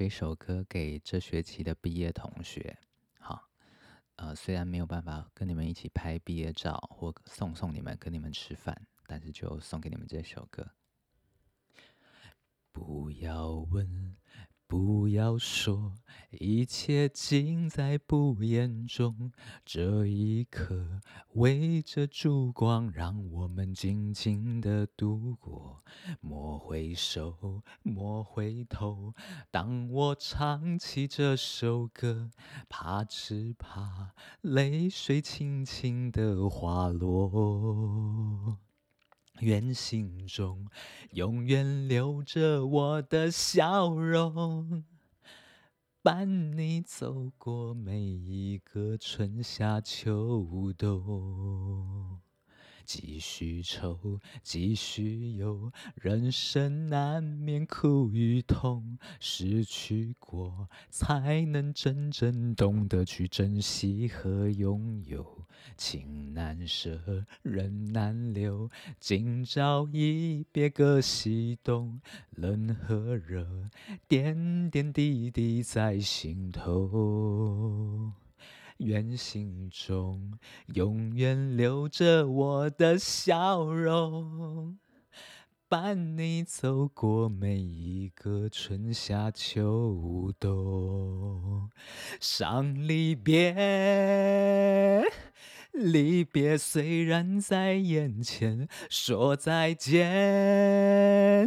这首歌给这学期的毕业同学。好，呃，虽然没有办法跟你们一起拍毕业照或送送你们跟你们吃饭，但是就送给你们这首歌。不要问。不要说，一切尽在不言中。这一刻，围着烛光，让我们静静的度过。莫回首，莫回头。当我唱起这首歌，怕只怕泪水轻轻的滑落。愿心中永远留着我的笑容，伴你走过每一个春夏秋冬。继续愁，继续忧，人生难免苦与痛。失去过，才能真正懂得去珍惜和拥有。情难舍，人难留，今朝一别各西东。冷和热，点点滴滴在心头。愿心中永远留着我的笑容，伴你走过每一个春夏秋冬。伤离别，离别虽然在眼前，说再见，